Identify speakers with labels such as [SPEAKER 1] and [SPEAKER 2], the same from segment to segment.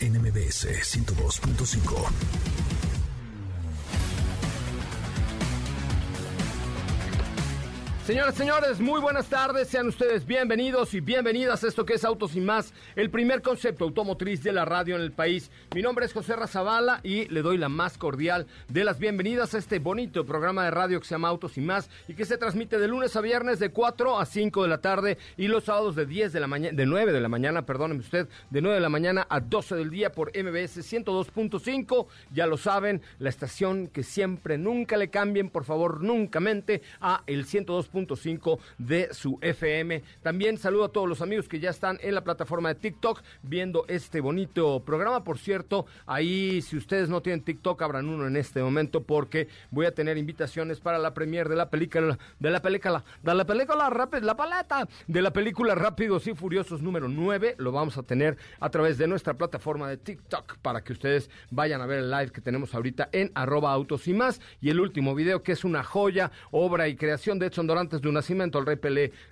[SPEAKER 1] NMBS 102.5.
[SPEAKER 2] Señoras, señores, muy buenas tardes. Sean ustedes bienvenidos y bienvenidas a esto que es Autos y Más, el primer concepto automotriz de la radio en el país. Mi nombre es José Razabala y le doy la más cordial de las bienvenidas a este bonito programa de radio que se llama Autos y Más y que se transmite de lunes a viernes de 4 a 5 de la tarde y los sábados de 10 de la mañana, de 9 de la mañana, perdóneme usted, de 9 de la mañana a 12 del día por MBS 102.5. Ya lo saben, la estación que siempre, nunca le cambien, por favor, nunca mente a el 102 de su FM. También saludo a todos los amigos que ya están en la plataforma de TikTok viendo este bonito programa. Por cierto, ahí si ustedes no tienen TikTok, abran uno en este momento porque voy a tener invitaciones para la premier de la película, de la película, de la película Rápido, la paleta, de la película Rápidos y Furiosos número 9. Lo vamos a tener a través de nuestra plataforma de TikTok para que ustedes vayan a ver el live que tenemos ahorita en arroba autos y más. Y el último video que es una joya, obra y creación de Edson Dorán de un nacimiento al rey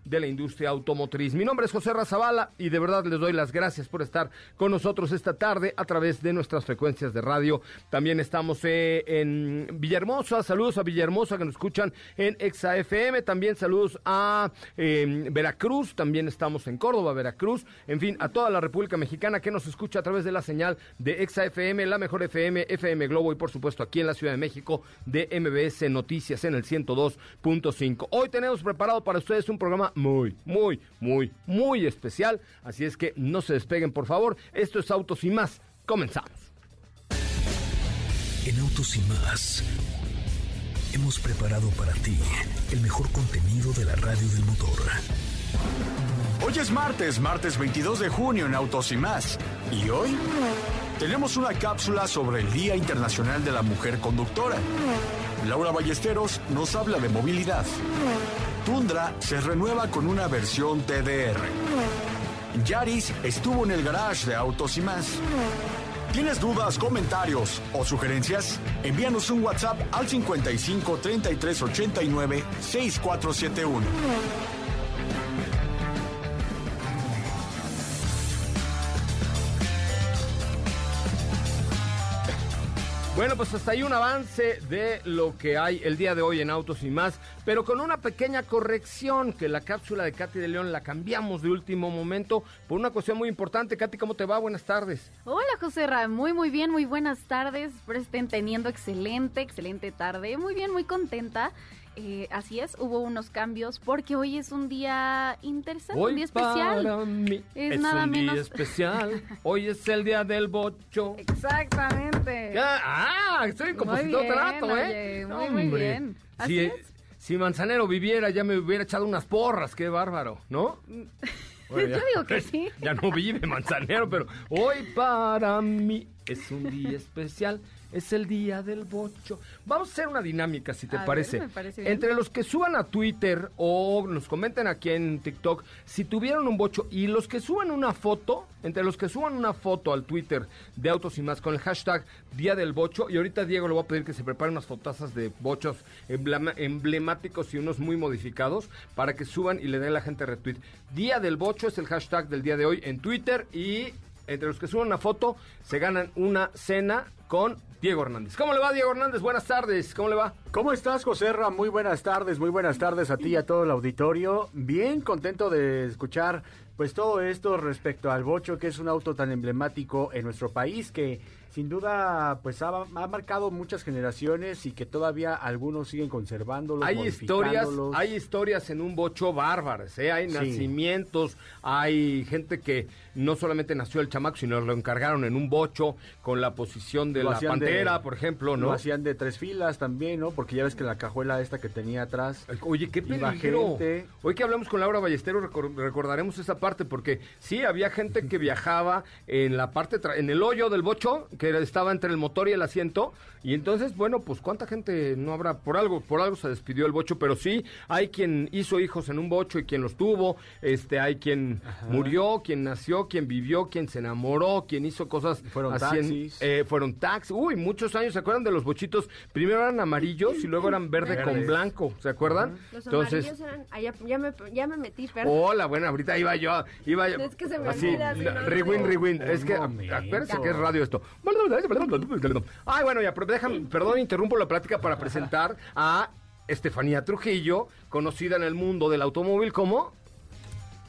[SPEAKER 2] de la industria automotriz. Mi nombre es José Razabala y de verdad les doy las gracias por estar con nosotros esta tarde a través de nuestras frecuencias de radio. También estamos eh, en Villahermosa, saludos a Villahermosa que nos escuchan en Exa FM, también saludos a em, Veracruz, también estamos en Córdoba, Veracruz, en fin, a toda la República Mexicana que nos escucha a través de la señal de Exa FM, la mejor FM, FM Globo y por supuesto aquí en la Ciudad de México de MBS Noticias en el 102.5. Hoy tenemos tenemos preparado para ustedes un programa muy, muy, muy, muy especial. Así es que no se despeguen, por favor. Esto es Autos y más. Comenzamos.
[SPEAKER 1] En Autos y más hemos preparado para ti el mejor contenido de la radio del motor.
[SPEAKER 3] Hoy es martes, martes 22 de junio en Autos y más. Y hoy tenemos una cápsula sobre el Día Internacional de la Mujer Conductora. Laura Ballesteros nos habla de movilidad. Tundra se renueva con una versión TDR. Yaris estuvo en el garage de Autos y más. ¿Tienes dudas, comentarios o sugerencias? Envíanos un WhatsApp al 55 33 89 6471.
[SPEAKER 2] Bueno, pues hasta ahí un avance de lo que hay el día de hoy en Autos y más, pero con una pequeña corrección, que la cápsula de Katy de León la cambiamos de último momento por una cuestión muy importante. Katy, ¿cómo te va? Buenas tardes.
[SPEAKER 4] Hola, José Ra, muy, muy bien, muy buenas tardes. Espero estén teniendo excelente, excelente tarde. Muy bien, muy contenta. Eh, así es, hubo unos cambios porque hoy es un día interesante, un día especial.
[SPEAKER 2] Para mí es, nada un día especial. Hoy es el día del bocho.
[SPEAKER 4] Exactamente.
[SPEAKER 2] Ah, estoy en compositor trato, ¿eh?
[SPEAKER 4] muy, muy bien.
[SPEAKER 2] si,
[SPEAKER 4] es.
[SPEAKER 2] si Manzanero viviera, ya me hubiera echado unas porras, qué bárbaro, ¿no?
[SPEAKER 4] Yo digo que sí.
[SPEAKER 2] Ya no vive Manzanero, pero hoy para mí es un día especial. Es el día del bocho. Vamos a hacer una dinámica, si te parece. Entre los que suban a Twitter o nos comenten aquí en TikTok, si tuvieron un bocho y los que suban una foto, entre los que suban una foto al Twitter de Autos y más con el hashtag Día del Bocho, y ahorita Diego le voy a pedir que se prepare unas fotazas de bochos emblemáticos y unos muy modificados para que suban y le den a la gente retweet. Día del Bocho es el hashtag del día de hoy en Twitter y entre los que suban una foto se ganan una cena con Diego Hernández. ¿Cómo le va, Diego Hernández? Buenas tardes. ¿Cómo le va?
[SPEAKER 5] ¿Cómo estás, José Ra? Muy buenas tardes, muy buenas tardes a ti y a todo el auditorio. Bien contento de escuchar Pues todo esto respecto al Bocho, que es un auto tan emblemático en nuestro país que sin duda pues ha, ha marcado muchas generaciones y que todavía algunos siguen conservándolo.
[SPEAKER 2] Hay historias, hay historias en un bocho bárbaras, ¿eh? hay nacimientos, hay gente que no solamente nació el chamaco, sino lo encargaron en un bocho con la posición de la pantera, por ejemplo, ¿no?
[SPEAKER 5] Lo hacían de tres filas también, ¿no? Porque ya ves que la cajuela esta que tenía atrás.
[SPEAKER 2] Oye, qué peligro. Hoy que hablamos con Laura Ballestero recordaremos esa parte porque sí había gente que viajaba en la parte en el hoyo del bocho que estaba entre el motor y el asiento. Y entonces, bueno, pues cuánta gente no habrá, por algo, por algo se despidió el bocho, pero sí, hay quien hizo hijos en un bocho y quien los tuvo, este, hay quien murió, quien nació, quien vivió, quien se enamoró, quien hizo cosas
[SPEAKER 5] fueron taxis.
[SPEAKER 2] Eh, fueron taxis, uy, muchos años, ¿se acuerdan de los bochitos? Primero eran amarillos y luego eran verde con blanco, ¿se acuerdan?
[SPEAKER 6] Los entonces, eran, ya, me, ya me metí, perdón.
[SPEAKER 2] Hola, bueno, ahorita iba yo, iba yo.
[SPEAKER 6] Es que se me así, olvida,
[SPEAKER 2] rewind, rewind, es que, acuérdense que es radio esto. Ay, bueno, ya, perdón, interrumpo la plática para presentar a Estefanía Trujillo, conocida en el mundo del automóvil como...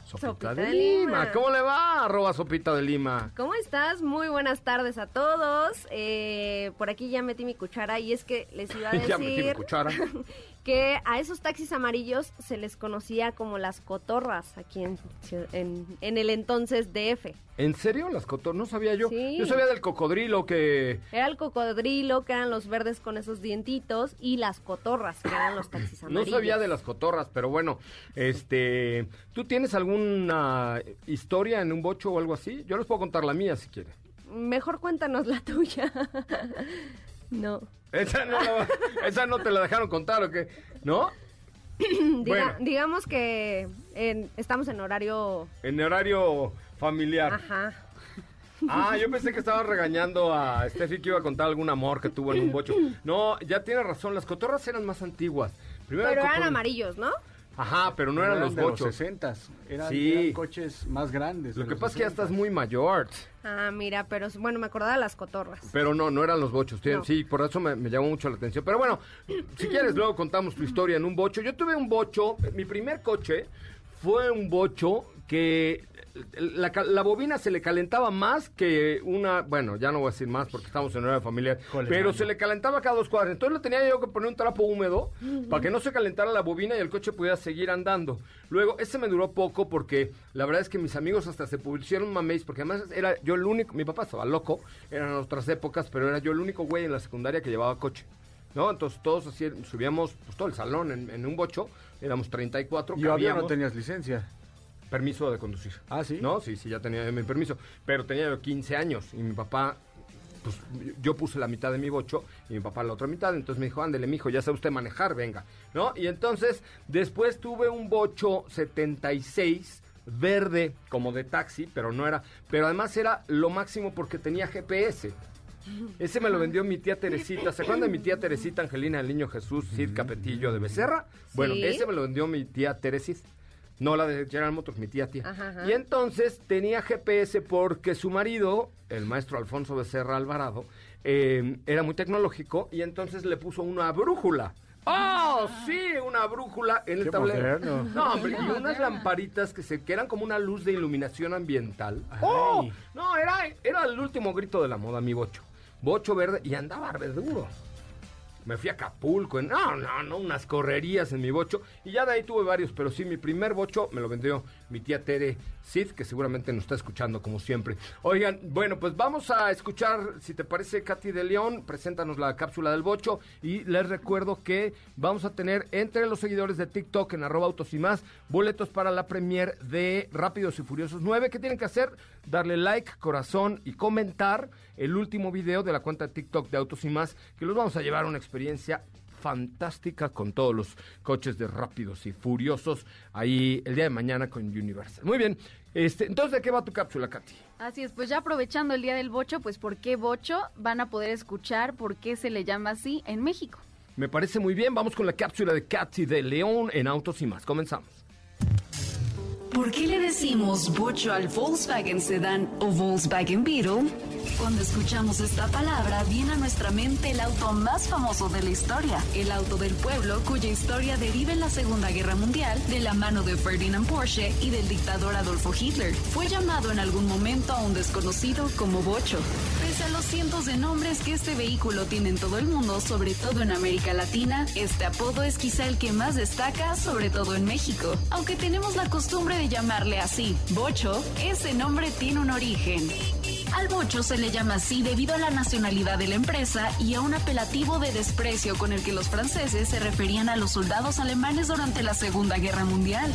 [SPEAKER 6] Sopita, de, Lima.
[SPEAKER 2] ¿Cómo le va? Arroba Sopita de Lima.
[SPEAKER 6] ¿Cómo estás? Muy buenas tardes a todos. Eh, por aquí ya metí mi cuchara y es que les iba a decir...
[SPEAKER 2] ya metí mi cuchara.
[SPEAKER 6] que a esos taxis amarillos se les conocía como las cotorras aquí en, en, el entonces DF.
[SPEAKER 2] ¿En serio? ¿Las cotorras? No sabía yo. Yo sabía del cocodrilo que...
[SPEAKER 6] Era el cocodrilo, que eran los verdes con esos dientitos, y las cotorras, que eran los taxis amarillos.
[SPEAKER 2] No sabía de las cotorras, pero bueno, este... ¿Tú tienes alguna historia en un bocho o algo así? Yo les puedo contar la mía si quiere.
[SPEAKER 6] Mejor cuéntanos la tuya. no.
[SPEAKER 2] Esa no, te la dejaron contar o qué, ¿no?
[SPEAKER 6] Digamos que estamos en horario...
[SPEAKER 2] En horario familiar.
[SPEAKER 6] Ajá.
[SPEAKER 2] Ah, yo pensé que estaba regañando a Steffi que iba a contar algún amor que tuvo en un bocho. No, ya tiene razón, las cotorras eran más antiguas.
[SPEAKER 6] Pero eran amarillos, ¿no?
[SPEAKER 2] Ajá, pero no, eran, los bochos.
[SPEAKER 5] Los 60 eran, eran, coches más grandes.
[SPEAKER 2] Lo que pasa es que ya estás muy mayor.
[SPEAKER 6] Ah, mira, pero bueno, me acordaba de las cotorras.
[SPEAKER 2] Pero no, no eran los bochos. Sí, por eso me, me, llamó mucho la atención. Pero bueno, si quieres, luego contamos tu historia en un bocho. Yo tuve un bocho, mi primer coche fue un bocho que la, bobina se le calentaba más que una, bueno, ya no voy a decir más porque estamos en una familiar, pero se le calentaba cada dos cuadras. Entonces le tenía yo que poner un trapo húmedo para que no se calentara la bobina y el coche pudiera seguir andando. Luego, ese me duró poco porque la verdad es que mis amigos hasta se pusieron mameis porque además era yo el único, mi papá estaba loco, eran otras épocas, pero era yo el único güey en la secundaria que llevaba coche. ¿no? Entonces todos así subíamos pues, todo el salón en, un bocho, éramos 34.
[SPEAKER 5] ¿Y había no tenías licencia?
[SPEAKER 2] Permiso de conducir.
[SPEAKER 5] Ah, sí.
[SPEAKER 2] No, sí, sí, ya tenía mi permiso. Pero tenía yo 15 años y mi papá, pues yo puse la mitad de mi bocho y mi papá la otra mitad. Entonces me dijo, ándele, mijo, ya sabe usted manejar, venga. ¿No? Y entonces después tuve un bocho 76 verde como de taxi, pero no era, pero además era lo máximo porque tenía GPS. Ese me lo vendió mi tía Teresita. ¿Se acuerdan de mi tía Teresita Angelina, el niño Jesús, Cid Capetillo de Becerra? Bueno, ese me lo vendió mi tía Teresita. No, la de General Motors, mi tía, tía. Y entonces tenía GPS porque su marido, el maestro Alfonso Becerra Alvarado, eh, era muy tecnológico y entonces le puso una brújula. ¡Oh, sí! Una brújula en el tablero. No, hombre, y unas lamparitas que se que eran como una luz de iluminación ambiental. ¡Oh! No, era, era el último grito de la moda, mi bocho. Bocho verde y andaba re duro me fui a Acapulco, no, no, no, unas correrías en mi bocho, y ya de ahí tuve varios, pero sí, mi primer bocho me lo vendió mi tía Tere Sid, que seguramente nos está escuchando como siempre. Oigan, bueno, pues vamos a escuchar, si te parece, Katy de León, preséntanos la cápsula del bocho, y les recuerdo que vamos a tener entre los seguidores de TikTok en arroba autos y más, boletos para la premier de Rápidos y Furiosos 9, ¿qué tienen que hacer? Darle like, corazón y comentar el último video de la cuenta de TikTok de Autos y más, que los vamos a llevar a una experiencia fantástica con todos los coches de rápidos y furiosos ahí el día de mañana con Universal. Muy bien, este, entonces, ¿de qué va tu cápsula, Katy?
[SPEAKER 4] Así es, pues ya aprovechando el día del bocho, pues ¿por qué bocho? Van a poder escuchar por qué se le llama así en México.
[SPEAKER 2] Me parece muy bien, vamos con la cápsula de Katy de León en Autos y más. Comenzamos.
[SPEAKER 7] ¿Por qué le decimos bocho al Volkswagen Sedan o Volkswagen Beetle? Cuando escuchamos esta palabra, viene a nuestra mente el auto más famoso de la historia, el auto del pueblo, cuya historia deriva en la Segunda Guerra Mundial de la mano de Ferdinand Porsche y del dictador Adolfo Hitler. Fue llamado en algún momento a un desconocido como Bocho. Pese a los cientos de nombres que este vehículo tiene en todo el mundo, sobre todo en América Latina, este apodo es quizá el que más destaca, sobre todo en México. Aunque tenemos la costumbre de llamarle así, Bocho, ese nombre tiene un origen. Al bocho se le llama así debido a la nacionalidad de la empresa y a un apelativo de desprecio con el que los franceses se referían a los soldados alemanes durante la Segunda Guerra Mundial.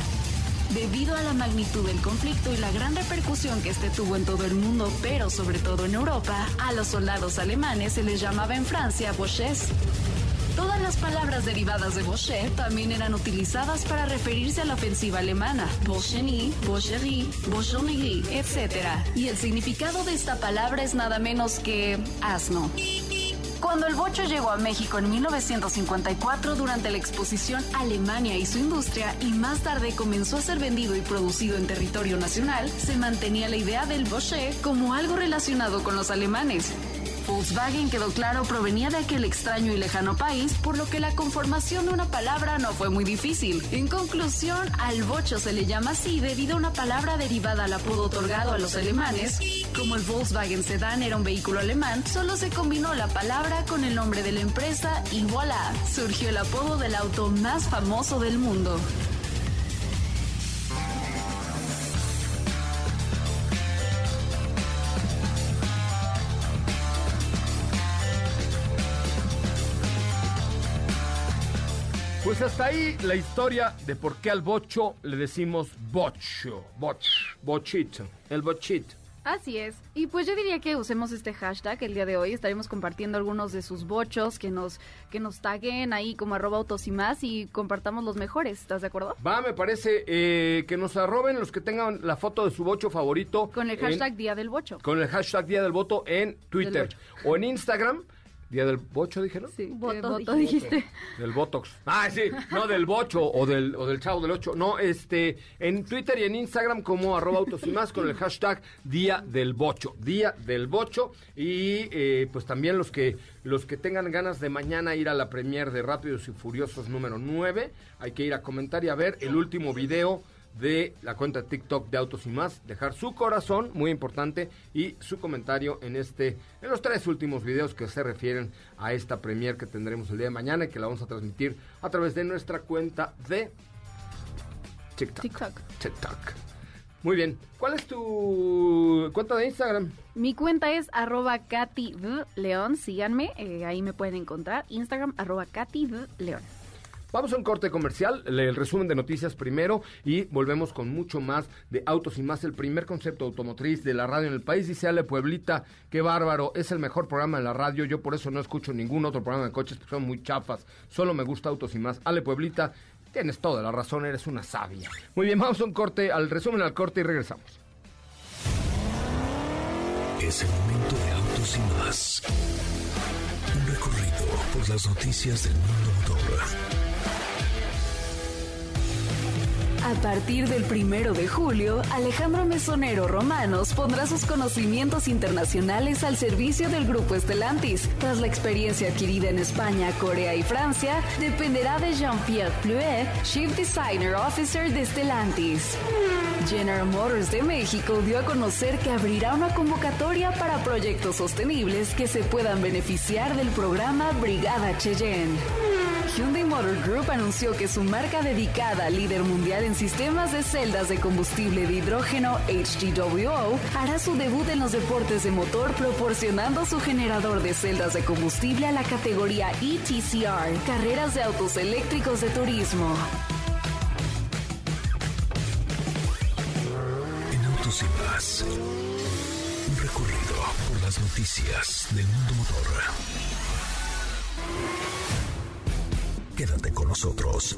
[SPEAKER 7] Debido a la magnitud del conflicto y la gran repercusión que este tuvo en todo el mundo, pero sobre todo en Europa, a los soldados alemanes se les llamaba en Francia boches. Todas las palabras derivadas de Bochet también eran utilizadas para referirse a la ofensiva alemana, Bolsheny, Bolcherie, Bolshonegri, etc. Y el significado de esta palabra es nada menos que asno. Cuando el bocho llegó a México en 1954 durante la exposición Alemania y su industria y más tarde comenzó a ser vendido y producido en territorio nacional, se mantenía la idea del Boche como algo relacionado con los alemanes. Volkswagen quedó claro provenía de aquel extraño y lejano país, por lo que la conformación de una palabra no fue muy difícil. En conclusión, al bocho se le llama así debido a una palabra derivada al apodo otorgado a los alemanes. Como el Volkswagen Sedan era un vehículo alemán, solo se combinó la palabra con el nombre de la empresa y voilà, surgió el apodo del auto más famoso del mundo.
[SPEAKER 2] Pues hasta ahí la historia de por qué al bocho le decimos bocho, boch, bochito, el bochito.
[SPEAKER 4] Así es. Y pues yo diría que usemos este hashtag el día de hoy. Estaremos compartiendo algunos de sus bochos que nos, que nos taguen ahí como arroba autos y más y compartamos los mejores. ¿Estás de acuerdo?
[SPEAKER 2] Va, me parece eh, que nos arroben los que tengan la foto de su bocho favorito.
[SPEAKER 4] Con el hashtag Día del Bocho.
[SPEAKER 2] Con el hashtag Día del Voto en Twitter o en Instagram. Día del bocho, dijeron.
[SPEAKER 4] Sí, voto, dijiste.
[SPEAKER 2] Del botox. Ah, sí, no del bocho o del, o del chavo del ocho. No, este, en Twitter y en Instagram como arroba autos y más con el hashtag Día del Bocho. Día del Bocho. Y eh, pues también los que, los que tengan ganas de mañana ir a la premier de Rápidos y Furiosos número 9, hay que ir a comentar y a ver el último video de la cuenta de TikTok de Autos y Más, dejar su corazón, muy importante, y su comentario en este, en los tres últimos videos que se refieren a esta premier que tendremos el día de mañana y que la vamos a transmitir a través de nuestra cuenta de TikTok.
[SPEAKER 4] TikTok.
[SPEAKER 2] TikTok. Muy bien. ¿Cuál es tu cuenta de Instagram?
[SPEAKER 4] Mi cuenta es arroba Katy León, síganme, eh, ahí me pueden encontrar. Instagram arroba Katy León.
[SPEAKER 2] Vamos a un corte comercial, el resumen de noticias primero y volvemos con mucho más de Autos y más, el primer concepto automotriz de la radio en el país. Dice Ale Pueblita, qué bárbaro, es el mejor programa de la radio, yo por eso no escucho ningún otro programa de coches porque son muy chafas, solo me gusta Autos y más. Ale Pueblita, tienes toda la razón, eres una sabia. Muy bien, vamos a un corte, al resumen al corte y regresamos.
[SPEAKER 1] Es el momento de Autos y más. Un recorrido por las noticias del mundo motor.
[SPEAKER 7] A partir del primero de julio, Alejandro Mesonero Romanos pondrá sus conocimientos internacionales al servicio del Grupo Estelantis. Tras la experiencia adquirida en España, Corea y Francia, dependerá de Jean-Pierre Pluet, Chief Designer Officer de Stellantis. General Motors de México dio a conocer que abrirá una convocatoria para proyectos sostenibles que se puedan beneficiar del programa Brigada Cheyenne. Hyundai Motor Group anunció que su marca dedicada, líder mundial en sistemas de celdas de combustible de hidrógeno HGWO, hará su debut en los deportes de motor proporcionando su generador de celdas de combustible a la categoría ETCR, carreras de autos eléctricos de turismo.
[SPEAKER 1] En Autos y más, un recorrido por las noticias del mundo motor. Quédate con nosotros.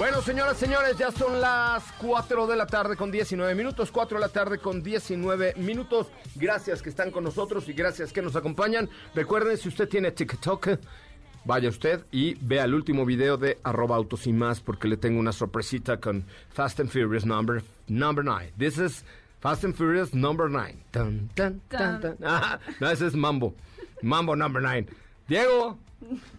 [SPEAKER 2] Bueno, señoras, señores, ya son las 4 de la tarde con 19 minutos, 4 de la tarde con 19 minutos. Gracias que están con nosotros y gracias que nos acompañan. Recuerden, si usted tiene TikTok, vaya usted y vea el último video de arroba autos y más porque le tengo una sorpresita con Fast and Furious number, number 9. This is Fast and Furious number 9. Tan, tan, tan, tan. Ah, no, ese es Mambo. Mambo number 9. Diego,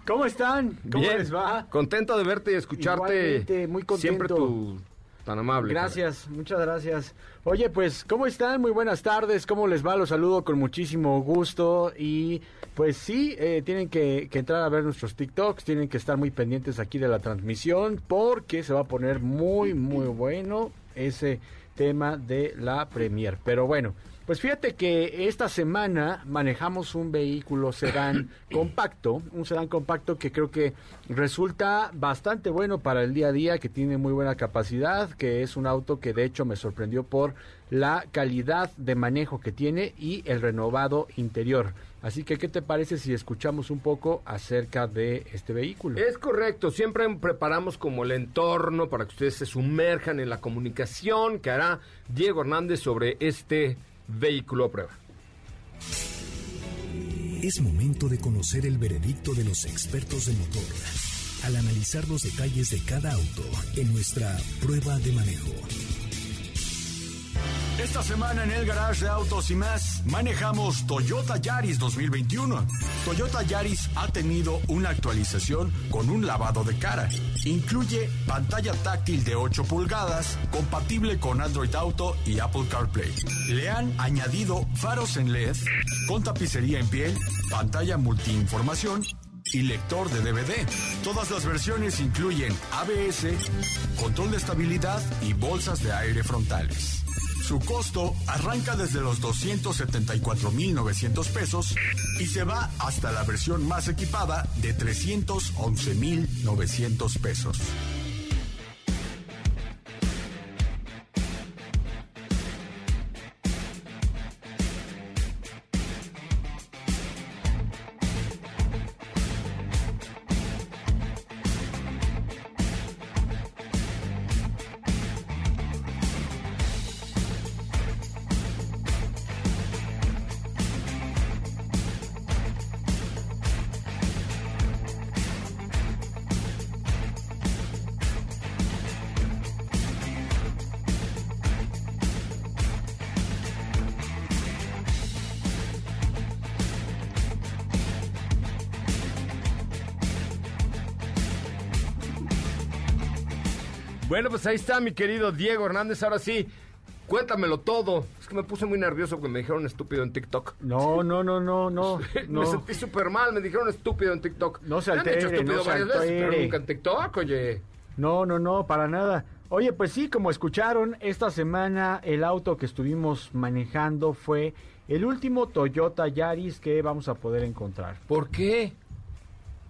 [SPEAKER 5] ¿Cómo están? ¿Cómo
[SPEAKER 2] Bien.
[SPEAKER 5] les va?
[SPEAKER 2] Contento de verte y escucharte.
[SPEAKER 5] Igualmente, muy contento.
[SPEAKER 2] Siempre tú tan amable.
[SPEAKER 5] Gracias, muchas gracias. Oye, pues, ¿cómo están? Muy buenas tardes. ¿Cómo les va? Los saludo con muchísimo gusto. Y pues sí, eh, tienen que, que entrar a ver nuestros TikToks. Tienen que estar muy pendientes aquí de la transmisión porque se va a poner muy, muy bueno ese tema de la Premier. Pero bueno. Pues fíjate que esta semana manejamos un vehículo sedán compacto, un sedán compacto que creo que resulta bastante bueno para el día a día, que tiene muy buena capacidad, que es un auto que de hecho me sorprendió por la calidad de manejo que tiene y el renovado interior. Así que, ¿qué te parece si escuchamos un poco acerca de este vehículo?
[SPEAKER 2] Es correcto, siempre preparamos como el entorno para que ustedes se sumerjan en la comunicación que hará Diego Hernández sobre este vehículo a prueba.
[SPEAKER 1] Es momento de conocer el veredicto de los expertos de motor al analizar los detalles de cada auto en nuestra prueba de manejo.
[SPEAKER 3] Esta semana en el garage de autos y más manejamos Toyota Yaris 2021. Toyota Yaris ha tenido una actualización con un lavado de cara. Incluye pantalla táctil de 8 pulgadas, compatible con Android Auto y Apple CarPlay. Le han añadido faros en LED, con tapicería en piel, pantalla multiinformación y lector de DVD. Todas las versiones incluyen ABS, control de estabilidad y bolsas de aire frontales. Su costo arranca desde los 274.900 pesos y se va hasta la versión más equipada de 311.900 pesos.
[SPEAKER 2] Bueno, pues ahí está mi querido Diego Hernández. Ahora sí, cuéntamelo todo. Es que me puse muy nervioso porque me dijeron estúpido en TikTok.
[SPEAKER 5] No, no, no, no, no.
[SPEAKER 2] me
[SPEAKER 5] no.
[SPEAKER 2] sentí súper mal, me dijeron estúpido en TikTok.
[SPEAKER 5] No se
[SPEAKER 2] Me han dicho
[SPEAKER 5] altere,
[SPEAKER 2] estúpido
[SPEAKER 5] no
[SPEAKER 2] varias veces, pero
[SPEAKER 5] altere.
[SPEAKER 2] nunca en TikTok, oye.
[SPEAKER 5] No, no, no, para nada. Oye, pues sí, como escucharon, esta semana el auto que estuvimos manejando fue el último Toyota Yaris que vamos a poder encontrar.
[SPEAKER 2] ¿Por qué?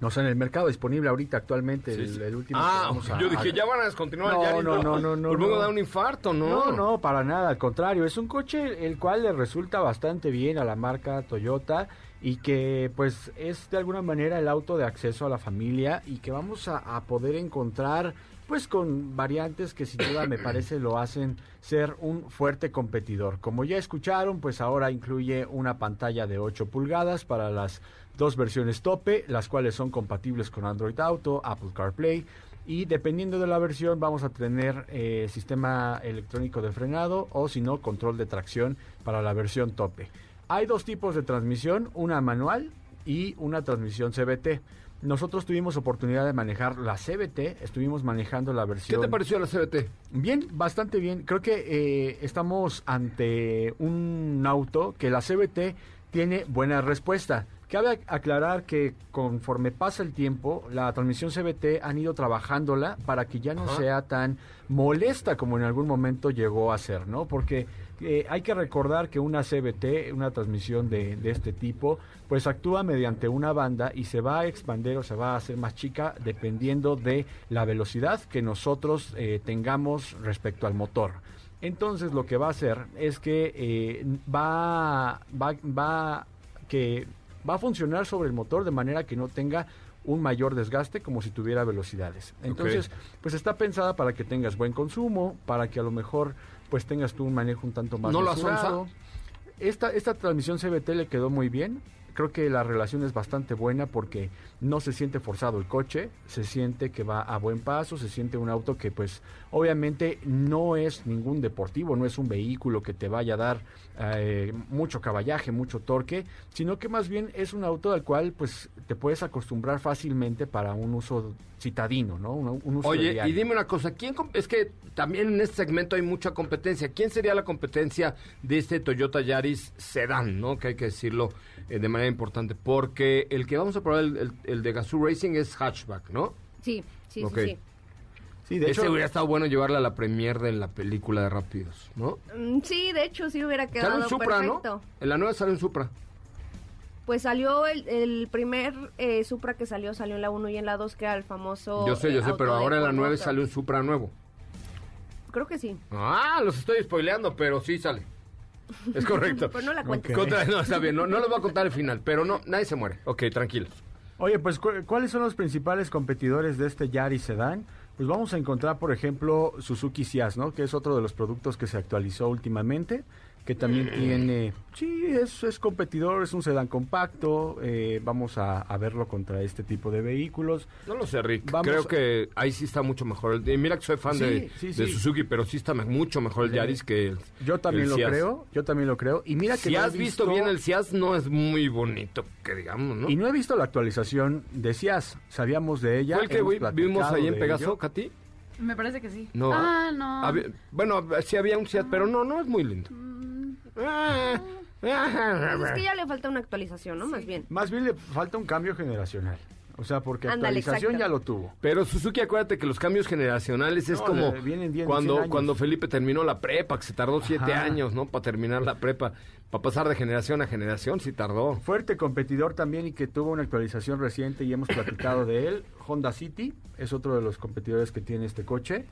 [SPEAKER 5] No sé, en el mercado disponible ahorita actualmente, el, el último
[SPEAKER 2] Ah,
[SPEAKER 5] a-
[SPEAKER 2] yo dije,
[SPEAKER 5] a-
[SPEAKER 2] ya van a descontinuar
[SPEAKER 5] No,
[SPEAKER 2] Yaris.
[SPEAKER 5] no, no, no, no,
[SPEAKER 2] Pues luego
[SPEAKER 5] no.
[SPEAKER 2] da un infarto, ¿no?
[SPEAKER 5] No, no, para nada, al contrario, es un coche el cual le resulta bastante bien a la marca Toyota y que pues es de alguna manera el auto de acceso a la familia y que vamos a, a poder encontrar pues con variantes que sin duda me parece lo hacen ser un fuerte competidor. Como ya escucharon, pues ahora incluye una pantalla de 8 pulgadas para las dos versiones tope, las cuales son compatibles con Android Auto, Apple CarPlay y dependiendo de la versión vamos a tener eh, sistema electrónico de frenado o si no control de tracción para la versión tope. Hay dos tipos de transmisión, una manual y una transmisión CBT. Nosotros tuvimos oportunidad de manejar la CBT, estuvimos manejando la
[SPEAKER 2] ¿Qué
[SPEAKER 5] versión...
[SPEAKER 2] te pareció la CBT?
[SPEAKER 5] Bien, bastante bien. Creo que eh, estamos ante un auto que la CBT tiene buena respuesta. Cabe aclarar que conforme pasa el tiempo, la transmisión CBT han ido trabajándola para que ya no
[SPEAKER 2] Ajá.
[SPEAKER 5] sea tan molesta como en algún momento llegó a ser, ¿no? Porque eh, hay que recordar que una CBT, una transmisión de, de este tipo, pues actúa mediante una banda y se va a expandir o se va a hacer más chica dependiendo de la velocidad que nosotros eh, tengamos respecto al motor. Entonces lo que va a hacer es que eh, va, va, va, que va a funcionar sobre el motor de manera que no tenga un mayor desgaste como si tuviera velocidades. Entonces, pues está pensada para que tengas buen consumo, para que a lo mejor pues tengas tú un manejo un tanto más
[SPEAKER 2] ¿No lo.
[SPEAKER 5] Esta, esta transmisión CBT le quedó muy bien. Creo que la relación es bastante buena porque no se siente forzado el coche, se siente que va a buen paso, se siente un auto que pues obviamente no es ningún deportivo, no es un vehículo que te vaya a dar eh, mucho caballaje, mucho torque, sino que más bien es un auto al cual pues te puedes acostumbrar fácilmente para un uso citadino, ¿no? Un, un uso
[SPEAKER 2] Oye,
[SPEAKER 5] diario.
[SPEAKER 2] y dime una cosa, ¿quién es que también en este segmento hay mucha competencia. ¿Quién sería la competencia de este Toyota Yaris Sedan, no? Que hay que decirlo eh, de manera importante, porque el que vamos a probar el, el- el de Gazoo Racing es hatchback, ¿no?
[SPEAKER 6] Sí, sí, sí, sí.
[SPEAKER 5] Sí, de
[SPEAKER 2] Ese
[SPEAKER 5] hecho,
[SPEAKER 2] hubiera estado bueno llevarla a la premier de la película de Rápidos, ¿no?
[SPEAKER 6] Mm, Sí, de hecho, sí hubiera
[SPEAKER 2] Sale
[SPEAKER 6] quedado
[SPEAKER 2] un Supra,
[SPEAKER 6] perfecto.
[SPEAKER 2] ¿no? En la nueva sale un Supra.
[SPEAKER 6] Pues salió el, el primer eh, Supra que salió, salió en la 1 y en la 2, que era el famoso...
[SPEAKER 2] yo sé, yo
[SPEAKER 6] eh,
[SPEAKER 2] sé, pero ahora en la
[SPEAKER 6] Paul
[SPEAKER 2] 9
[SPEAKER 6] Walker.
[SPEAKER 2] sale un Supra nuevo.
[SPEAKER 6] Creo que sí.
[SPEAKER 2] Ah, los estoy spoileando, pero sí sale. Es correcto.
[SPEAKER 6] Pues no la cuentes.
[SPEAKER 2] No, está bien, no, no voy a contar el final, pero no, nadie se muere. Ok, tranquilos.
[SPEAKER 5] Oye, pues cu- ¿cuáles son los principales competidores de este Yaris Sedan? Pues vamos a encontrar, por ejemplo, Suzuki Ciaz, ¿no? Que es otro de los productos que se actualizó últimamente, que también tiene, sí, es, es competidor, es un sedán compacto, eh, vamos a, a verlo contra este tipo de vehículos.
[SPEAKER 2] No lo sé, Rick.
[SPEAKER 5] Vamos
[SPEAKER 2] Creo
[SPEAKER 5] a-
[SPEAKER 2] que ahí sí está mucho mejor. el- y mira que soy fan
[SPEAKER 5] Sí,
[SPEAKER 2] de,
[SPEAKER 5] sí,
[SPEAKER 2] de
[SPEAKER 5] sí.
[SPEAKER 2] Suzuki, pero sí está mucho mejor el Yaris que el
[SPEAKER 5] Yo también
[SPEAKER 2] el
[SPEAKER 5] lo
[SPEAKER 2] Ciaz.
[SPEAKER 5] creo, yo también lo creo. Y mira que
[SPEAKER 2] Si
[SPEAKER 5] no
[SPEAKER 2] has visto bien el Ciaz, no es muy bonito, que digamos, ¿no?
[SPEAKER 5] Y no he visto la actualización de Ciaz, sabíamos de ella.
[SPEAKER 2] ¿Fue el que vimos ahí en Pegaso,
[SPEAKER 5] ello.
[SPEAKER 2] Katy?
[SPEAKER 4] Me parece que sí.
[SPEAKER 2] No.
[SPEAKER 4] Ah, no.
[SPEAKER 2] Había- bueno, sí había un Ciaz, pero no, no es muy lindo.
[SPEAKER 4] Mm.
[SPEAKER 6] Pues es que ya le falta una actualización, ¿no? Más bien.
[SPEAKER 5] Más bien le falta un cambio generacional. O sea, porque actualización
[SPEAKER 6] exacto.
[SPEAKER 5] ya lo tuvo.
[SPEAKER 2] Pero Suzuki, acuérdate que los cambios generacionales es
[SPEAKER 5] No,
[SPEAKER 2] como
[SPEAKER 5] le- vienen 10, 100
[SPEAKER 2] cuando,
[SPEAKER 5] años.
[SPEAKER 2] cuando Felipe terminó la prepa, que se tardó siete
[SPEAKER 5] Ajá.
[SPEAKER 2] años, ¿no? Para terminar la prepa, para pasar de generación a generación, sí tardó.
[SPEAKER 5] Fuerte competidor también y que tuvo una actualización reciente y hemos platicado de él. Honda City es otro de los competidores que tiene este coche.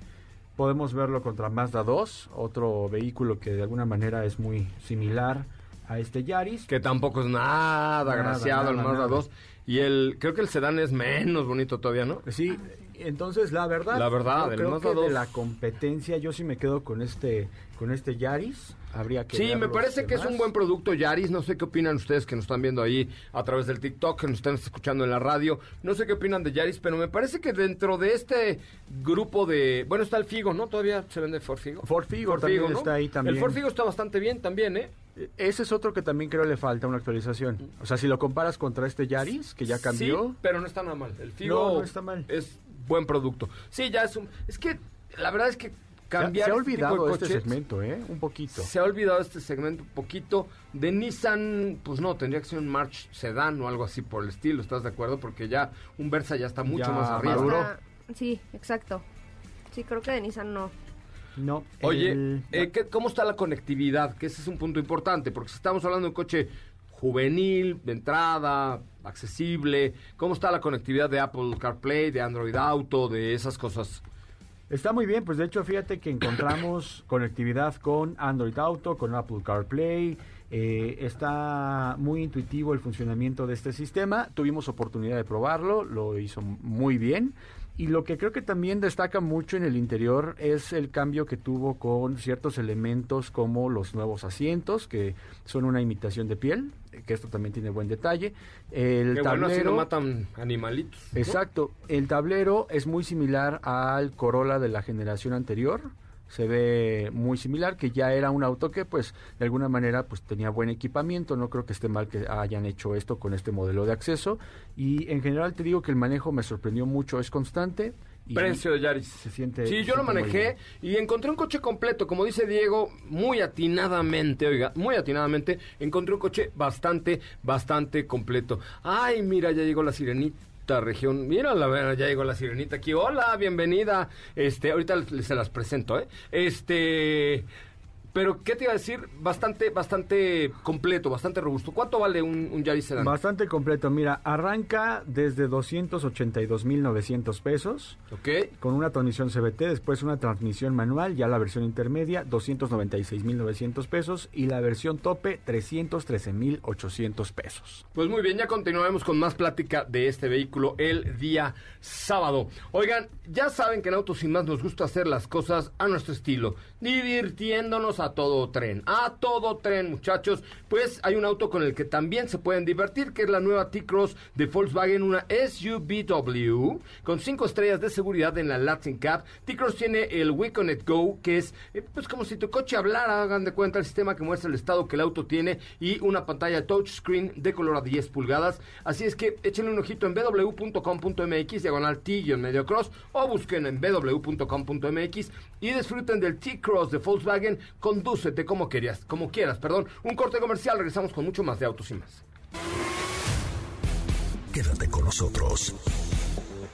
[SPEAKER 5] Podemos verlo contra Mazda 2, otro vehículo que de alguna manera es muy similar a este Yaris.
[SPEAKER 2] Que tampoco es nada,
[SPEAKER 5] Nada,
[SPEAKER 2] agraciado el Mazda
[SPEAKER 5] nada.
[SPEAKER 2] 2. Y el, creo que el sedán es menos bonito todavía, ¿no?
[SPEAKER 5] Sí, entonces la verdad,
[SPEAKER 2] La verdad, el
[SPEAKER 5] creo
[SPEAKER 2] Mazda
[SPEAKER 5] que de
[SPEAKER 2] 2.
[SPEAKER 5] la competencia yo sí me quedo con este con este Yaris. Habría que
[SPEAKER 2] Sí, me parece que es un buen producto Yaris. No sé qué opinan ustedes que nos están viendo ahí a través del TikTok, que nos están escuchando en la radio. No sé qué opinan de Yaris, pero me parece que dentro de este grupo de... Bueno, está el Figo, ¿no? Todavía se vende Ford Figo.
[SPEAKER 5] Ford Figo también
[SPEAKER 2] ¿no?
[SPEAKER 5] está ahí también.
[SPEAKER 2] El Ford Figo está bastante bien también, ¿eh?
[SPEAKER 5] Ese es otro que también creo le falta una actualización. O sea, si lo comparas contra este Yaris, que ya cambió.
[SPEAKER 2] Sí, pero no está nada mal. El Figo
[SPEAKER 5] No, no está mal.
[SPEAKER 2] es buen producto. Sí, ya es un... Es que la verdad es que cambiar
[SPEAKER 5] se ha
[SPEAKER 2] este tipo de
[SPEAKER 5] olvidado este
[SPEAKER 2] coches-
[SPEAKER 5] segmento, ¿eh? Un poquito.
[SPEAKER 2] Se ha olvidado este segmento un poquito. De Nissan, pues no, tendría que ser un March Sedan o algo así por el estilo, ¿estás de acuerdo? Porque ya un Versa ya está mucho
[SPEAKER 5] Ya
[SPEAKER 2] más arriba.
[SPEAKER 6] Sí, exacto. Sí, creo que de Nissan no.
[SPEAKER 5] No.
[SPEAKER 2] Oye,
[SPEAKER 5] el-
[SPEAKER 2] eh, ¿qué- ¿cómo está la conectividad? Que ese es un punto importante, porque si estamos hablando de un coche juvenil, de entrada, accesible, ¿cómo está la conectividad de Apple CarPlay, de Android Auto, de esas cosas?
[SPEAKER 5] Está muy bien, pues de hecho fíjate que encontramos conectividad con Android Auto, con Apple CarPlay, eh, está muy intuitivo el funcionamiento de este sistema, tuvimos oportunidad de probarlo, lo hizo muy bien y lo que creo que también destaca mucho en el interior es el cambio que tuvo con ciertos elementos como los nuevos asientos que son una imitación de piel, que esto también tiene buen detalle, el
[SPEAKER 2] Qué bueno, así
[SPEAKER 5] tablero
[SPEAKER 2] no matan animalitos. ¿no?
[SPEAKER 5] Exacto. El tablero es muy similar al Corolla de la generación anterior. Se ve muy similar, que ya era un auto que pues de alguna manera pues tenía buen equipamiento. No creo que esté mal que hayan hecho esto con este modelo de acceso. Y en general te digo que el manejo me sorprendió mucho, es constante. Y
[SPEAKER 2] Precio de Yaris.
[SPEAKER 5] Se siente.
[SPEAKER 2] Sí, yo lo manejé y encontré un coche completo, como dice Diego, muy atinadamente, oiga, muy atinadamente, encontré un coche bastante, bastante completo. Ay, mira, ya llegó la sirenita región. Mira, la verdad, ya llegó la sirenita aquí. Hola, bienvenida. Este, ahorita se las presento, ¿eh? Este, pero ¿qué te iba a decir? Bastante, bastante completo, bastante robusto. ¿Cuánto vale un, un Yaris Sedan?
[SPEAKER 5] Bastante completo. Mira, arranca desde 282.900 pesos.
[SPEAKER 2] Ok.
[SPEAKER 5] Con una transmisión CBT, después una transmisión manual, ya la versión intermedia, 296.900 pesos. Y la versión tope, 313.800 pesos.
[SPEAKER 2] Pues muy bien, ya continuaremos con más plática de este vehículo el día sábado. Oigan, ya saben que en Autos Sin Más nos gusta hacer las cosas a nuestro estilo, divirtiéndonos a todo tren, a todo tren, muchachos. Pues hay un auto con el que también se pueden divertir, que es la nueva T-Cross de Volkswagen, una SUVW con cinco estrellas de seguridad en la Latin Cab. T-Cross tiene el WeConnect Go, que es eh, pues como si tu coche hablara, hagan de cuenta el sistema que muestra el estado que el auto tiene y una pantalla touchscreen de color a 10 pulgadas. Así es que échenle un ojito en www.com.mx, diagonal T-Medio Cross, o busquen en www.com.mx y disfruten del T-Cross de Volkswagen. Condúcete como querías, como quieras, perdón. Un corte comercial, regresamos con mucho más de autos y más.
[SPEAKER 1] Quédate con nosotros.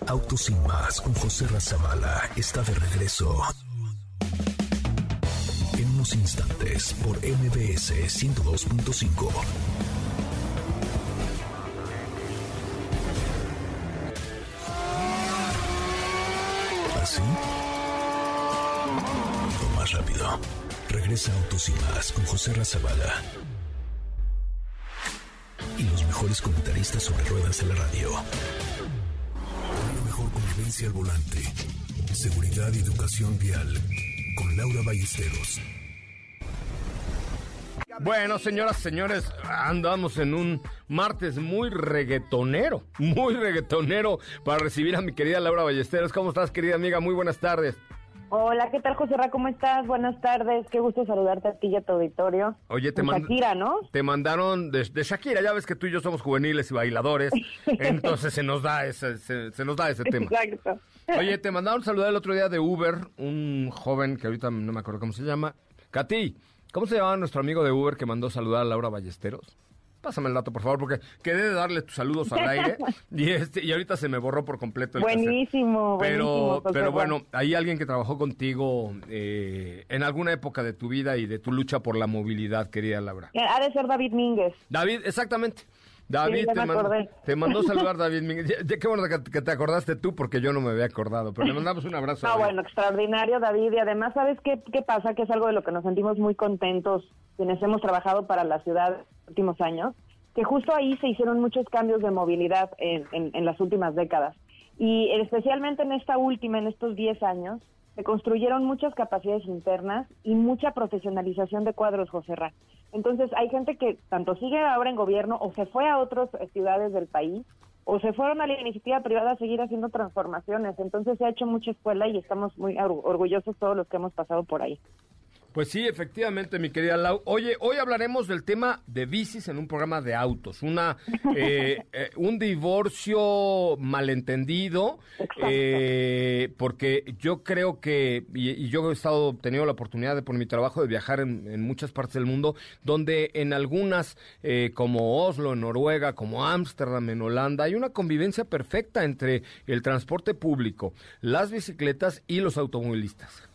[SPEAKER 1] Autos sin más con José Razabala está de regreso. En unos instantes por MBS 102.5. Regresa Autos y más con José Razabala. Y los mejores comentaristas sobre ruedas de la radio. La mejor convivencia al volante. Seguridad y educación vial. Con Laura Ballesteros.
[SPEAKER 2] Bueno, señoras, señores, andamos en un martes muy reggaetonero, muy reggaetonero para recibir a mi querida Laura Ballesteros. ¿Cómo estás, querida amiga? Muy buenas tardes.
[SPEAKER 8] Hola, ¿qué tal, José Ra? ¿Cómo estás? Buenas tardes. Qué gusto saludarte a ti y a tu auditorio.
[SPEAKER 2] Oye, te mandaron.
[SPEAKER 8] Shakira, ¿no?
[SPEAKER 2] Te mandaron de, de Shakira, ya ves que tú y yo somos juveniles y bailadores, entonces se nos da ese, se, se nos da ese tema.
[SPEAKER 8] Exacto.
[SPEAKER 2] Oye, te mandaron saludar el otro día de Uber, un joven que ahorita no me acuerdo cómo se llama. Katy, ¿cómo se llamaba nuestro amigo de Uber que mandó saludar a Laura Ballesteros? Pásame el dato, por favor, porque quedé de darle tus saludos al aire y este y ahorita se me borró por completo el cassette.
[SPEAKER 8] Buenísimo,
[SPEAKER 2] Pero,
[SPEAKER 8] buenísimo,
[SPEAKER 2] pero bueno, hay alguien que trabajó contigo eh, en alguna época de tu vida y de tu lucha por la movilidad, querida Laura.
[SPEAKER 8] Ha de ser David Mínguez.
[SPEAKER 2] David, exactamente. David te, mandó, te mandó saludar David. Ya- ya qué bueno que, que te acordaste tú porque yo no me había acordado, pero le mandamos un abrazo. a
[SPEAKER 8] Ah, bueno, extraordinario, David. Y además, ¿sabes qué, qué pasa? Que es algo de lo que nos sentimos muy contentos quienes hemos trabajado para la ciudad en los últimos años, que justo ahí se hicieron muchos cambios de movilidad en, en- en las últimas décadas. Y especialmente en esta última, en estos 10 años, se construyeron muchas capacidades internas y mucha profesionalización de cuadros, José Ra. Entonces, hay gente que tanto sigue ahora en gobierno o se fue a otras eh, ciudades del país o se fueron a la iniciativa privada a seguir haciendo transformaciones. Entonces, se ha hecho mucha escuela y estamos muy or- orgullosos todos los que hemos pasado por ahí.
[SPEAKER 2] Pues sí, efectivamente, mi querida Lau. Oye, hoy hablaremos del tema de bicis en un programa de autos. Una, eh, eh, un divorcio malentendido, eh, porque yo creo que, y, y yo he estado teniendo la oportunidad de, por mi trabajo, de viajar en, en muchas partes del mundo, donde en algunas, eh, como Oslo, en Noruega, como Ámsterdam, en Holanda, hay una convivencia perfecta entre el transporte público, las bicicletas y los automovilistas.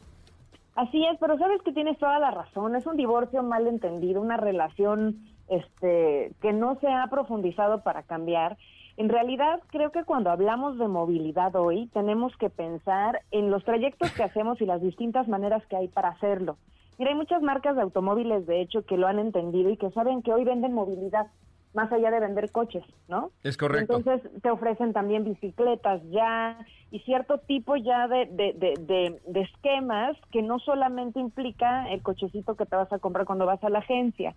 [SPEAKER 8] Así es, pero sabes que tienes toda la razón. Es un divorcio mal entendido, una relación este, que no se ha profundizado para cambiar. En realidad, creo que cuando hablamos de movilidad hoy, tenemos que pensar en los trayectos que hacemos y las distintas maneras que hay para hacerlo. Mira, hay muchas marcas de automóviles, de hecho, que lo han entendido y que saben que hoy venden movilidad más allá de vender coches, ¿no?
[SPEAKER 2] Es correcto.
[SPEAKER 8] Entonces te ofrecen también bicicletas ya y cierto tipo ya de, de, de, de- de esquemas que no solamente implica el cochecito que te vas a comprar cuando vas a la agencia.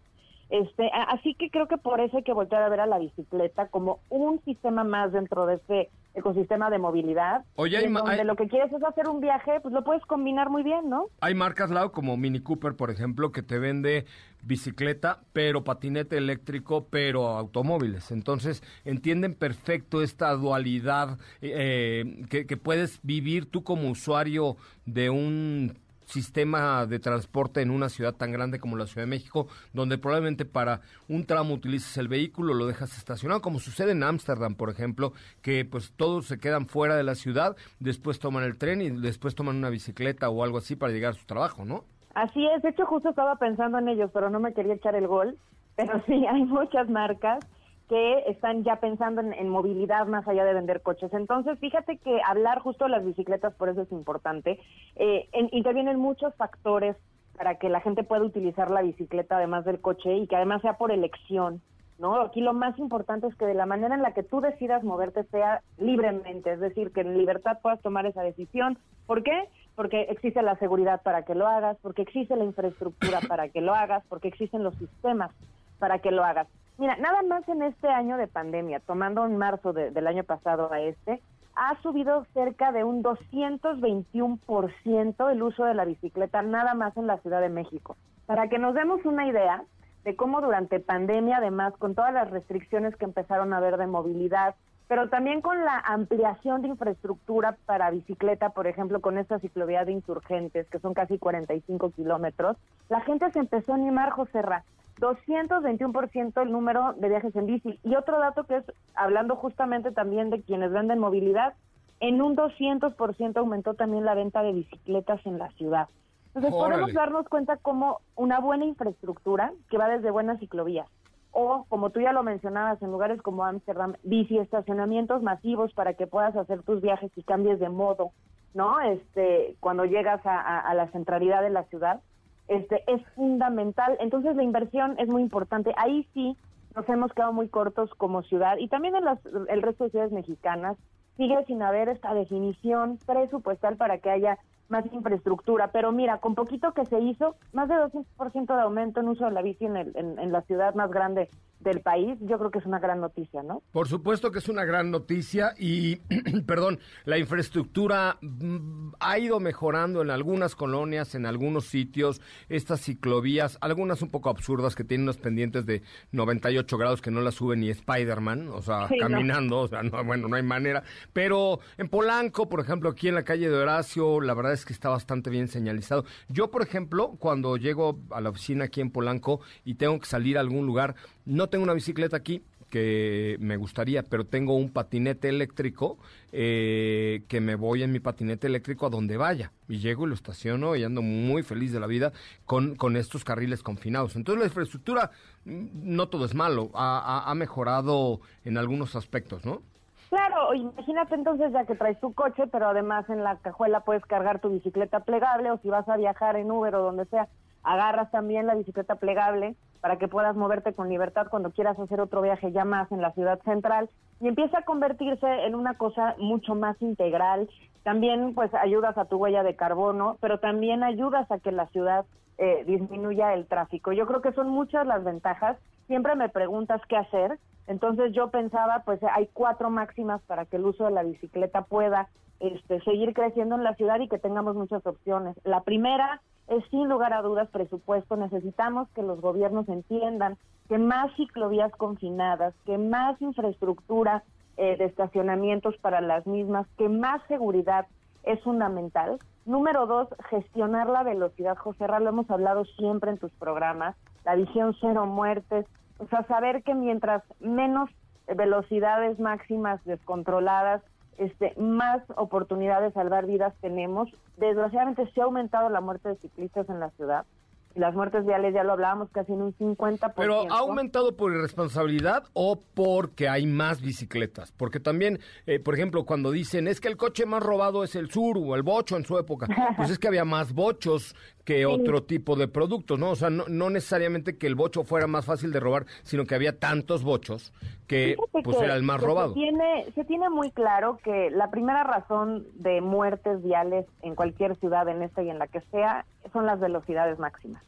[SPEAKER 8] Este, así que creo que por eso hay que voltear a ver a la bicicleta como un sistema más dentro de este ecosistema de movilidad.
[SPEAKER 2] Oye, hay
[SPEAKER 8] donde
[SPEAKER 2] hay-
[SPEAKER 8] lo que quieres es hacer un viaje, pues lo puedes combinar muy bien, ¿no?
[SPEAKER 2] Hay marcas, Lau, como Mini Cooper, por ejemplo, que te vende bicicleta, pero patinete eléctrico, pero automóviles. Entonces, entienden perfecto esta dualidad eh, que, puedes vivir tú como usuario de un sistema de transporte en una ciudad tan grande como la Ciudad de México, donde probablemente para un tramo utilices el vehículo, lo dejas estacionado, como sucede en Ámsterdam, por ejemplo, que pues todos se quedan fuera de la ciudad, después toman el tren y después toman una bicicleta o algo así para llegar a su trabajo, ¿no?
[SPEAKER 8] Así es, de hecho justo estaba pensando en ellos, pero no me quería echar el gol. Pero sí, hay muchas marcas que están ya pensando en, movilidad más allá de vender coches. Entonces, fíjate que hablar justo de las bicicletas, por eso es importante, eh, intervienen muchos factores para que la gente pueda utilizar la bicicleta además del coche y que además sea por elección. ¿no? Aquí lo más importante es que de la manera en la que tú decidas moverte sea libremente, es decir, que en libertad puedas tomar esa decisión. ¿Por qué? Porque existe la seguridad para que lo hagas, porque existe la infraestructura para que lo hagas, porque existen los sistemas para que lo hagas. Mira, nada más en este año de pandemia, tomando en marzo del año pasado a este, ha subido cerca de un 221% el uso de la bicicleta nada más en la Ciudad de México. Para que nos demos una idea de cómo durante pandemia, además, con todas las restricciones que empezaron a haber de movilidad, pero también con la ampliación de infraestructura para bicicleta, por ejemplo, con esta ciclovía de insurgentes, que son casi 45 kilómetros, la gente se empezó a animar, José Ra. 221% el número de viajes en bici. Y otro dato que es, hablando justamente también de quienes venden movilidad, en un 200% aumentó también la venta de bicicletas en la ciudad. Entonces podemos darnos cuenta como una buena infraestructura que va desde buenas ciclovías o, como tú ya lo mencionabas, en lugares como Ámsterdam, bici estacionamientos masivos para que puedas hacer tus viajes y cambies de modo, ¿no? Este, cuando llegas a la centralidad de la ciudad este, es fundamental. Entonces la inversión es muy importante. Ahí sí nos hemos quedado muy cortos como ciudad y también en las, el resto de ciudades mexicanas sigue sin haber esta definición presupuestal para que haya más infraestructura. Pero mira, con poquito que se hizo, más de 200% de aumento en uso de la bici en, el, en, la ciudad más grande del país, yo creo que es una gran noticia, ¿no?
[SPEAKER 2] Por supuesto que es una gran noticia y, perdón, la infraestructura mm, ha ido mejorando en algunas colonias, en algunos sitios, estas ciclovías, algunas un poco absurdas que tienen unos pendientes de 98 grados que no las sube ni Spider-Man, o sea, caminando, o sea, no, bueno, no hay manera. Pero en Polanco, por ejemplo, aquí en la calle de Horacio, la verdad es que está bastante bien señalizado. Yo, por ejemplo, cuando llego a la oficina aquí en Polanco y tengo que salir a algún lugar, no tengo una bicicleta aquí que me gustaría, pero tengo un patinete eléctrico eh, que me voy en mi patinete eléctrico a donde vaya. Y llego y lo estaciono y ando muy feliz de la vida con, con estos carriles confinados. Entonces la infraestructura, mm, no todo es malo, ha, ha mejorado en algunos aspectos, ¿no?
[SPEAKER 8] Claro, imagínate entonces ya que traes tu coche, pero además en la cajuela puedes cargar tu bicicleta plegable o si vas a viajar en Uber o donde sea, agarras también la bicicleta plegable para que puedas moverte con libertad cuando quieras hacer otro viaje ya más en la ciudad central y empieza a convertirse en una cosa mucho más integral. También pues ayudas a tu huella de carbono, pero también ayudas a que la ciudad eh, disminuya el tráfico. Yo creo que son muchas las ventajas. Siempre me preguntas qué hacer entonces yo pensaba, pues hay cuatro máximas para que el uso de la bicicleta pueda este, seguir creciendo en la ciudad y que tengamos muchas opciones. La primera es sin lugar a dudas presupuesto. Necesitamos que los gobiernos entiendan que más ciclovías confinadas, que más infraestructura eh, de estacionamientos para las mismas, que más seguridad es fundamental. Número dos, gestionar la velocidad. José Ra, lo hemos hablado siempre en tus programas, la visión cero muertes, o sea, saber que mientras menos velocidades máximas descontroladas, este, más oportunidades de salvar vidas tenemos. Desgraciadamente se ha aumentado la muerte de ciclistas en la ciudad las muertes viales ya lo hablábamos casi en un 50%.
[SPEAKER 2] Pero ha aumentado por irresponsabilidad o porque hay más bicicletas, porque también, eh, por ejemplo, cuando dicen es que el coche más robado es el sur o el bocho en su época, pues es que había más bochos que otro tipo de productos, ¿no? O sea, no, necesariamente que el bocho fuera más fácil de robar, sino que había tantos bochos que pues era el más robado.
[SPEAKER 8] Se tiene, se tiene muy claro que la primera razón de muertes viales en cualquier ciudad, en esta y en la que sea, son las velocidades máximas.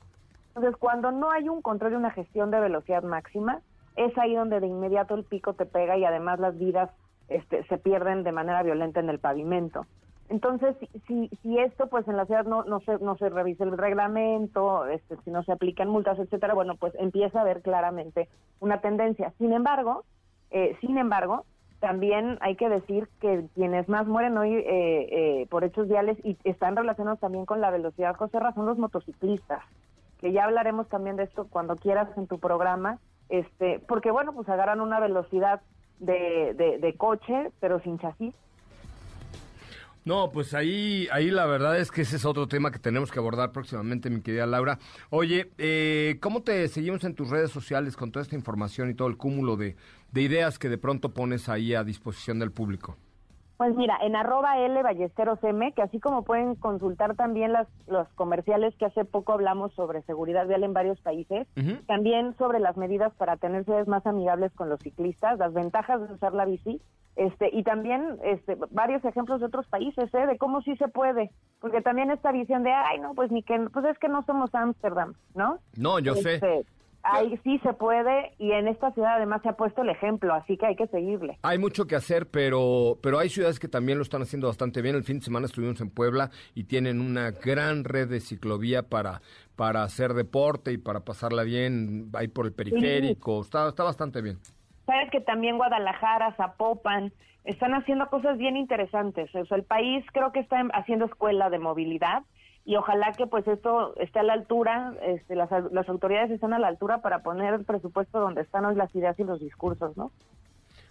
[SPEAKER 8] Entonces, cuando no hay un control y una gestión de velocidad máxima, es ahí donde de inmediato el pico te pega y además las vidas este, se pierden de manera violenta en el pavimento. Entonces, si, si esto, pues en la ciudad no, no, se, no se revisa el reglamento, este, si no se aplican multas, etcétera, bueno, pues empieza a haber claramente una tendencia. Sin embargo, eh, sin embargo, también hay que decir que quienes más mueren hoy eh, eh, por hechos viales y están relacionados también con la velocidad, José son los motociclistas que ya hablaremos también de esto cuando quieras en tu programa, este, porque bueno, pues agarran una velocidad de, de, coche, pero sin chasis.
[SPEAKER 2] No, pues ahí, ahí la verdad es que ese es otro tema que tenemos que abordar próximamente, mi querida Laura. Oye, eh, ¿cómo te seguimos en tus redes sociales con toda esta información y todo el cúmulo de, de ideas que de pronto pones ahí a disposición del público?
[SPEAKER 8] Pues mira, en arroba L Ballesteros M, que así como pueden consultar también las, los comerciales que hace poco hablamos sobre seguridad vial en varios países, también sobre las medidas para tener ciudades más amigables con los ciclistas, las ventajas de usar la bici, este, y también este, varios ejemplos de otros países, ¿eh? de cómo sí se puede, porque también esta visión de, ay, no, pues ni que, pues es que no somos Ámsterdam, ¿no?
[SPEAKER 2] No, yo sé.
[SPEAKER 8] Ahí sí se puede y en esta ciudad además se ha puesto el ejemplo, así que hay que seguirle.
[SPEAKER 2] Hay mucho que hacer, pero, pero hay ciudades que también lo están haciendo bastante bien. El fin de semana estuvimos en Puebla y tienen una gran red de ciclovía para, para hacer deporte y para pasarla bien ahí por el periférico. Está, está bastante bien.
[SPEAKER 8] Sabes que también Guadalajara, Zapopan, están haciendo cosas bien interesantes. O sea, el país creo que está haciendo escuela de movilidad y ojalá que pues esto esté a la altura, este, las, las autoridades estén a la altura para poner el presupuesto donde están hoy las ideas y los discursos, ¿no?